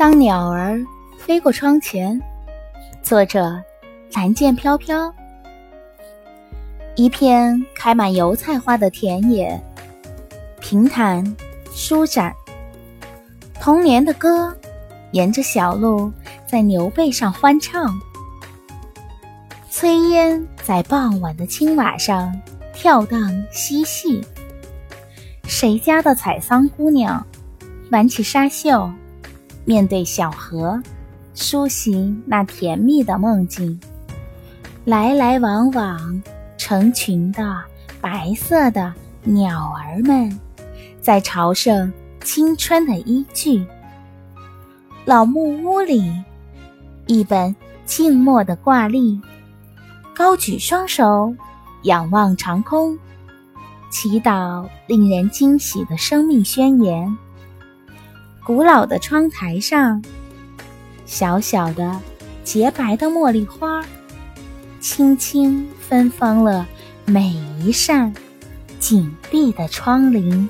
当鸟儿飞过窗前，作者蓝剑飘飘。一片开满油菜花的田野，平坦舒展。童年的歌，沿着小路在牛背上欢唱。炊烟在傍晚的青瓦上跳荡嬉戏。谁家的采桑姑娘，挽起纱袖。面对小河，苏醒那甜蜜的梦境。来来往往，成群的白色的鸟儿们，在朝圣青春的依据。老木屋里，一本静默的挂历，高举双手，仰望长空，祈祷令人惊喜的生命宣言。古老的窗台上，小小的、洁白的茉莉花，轻轻芬芳了每一扇紧闭的窗棂。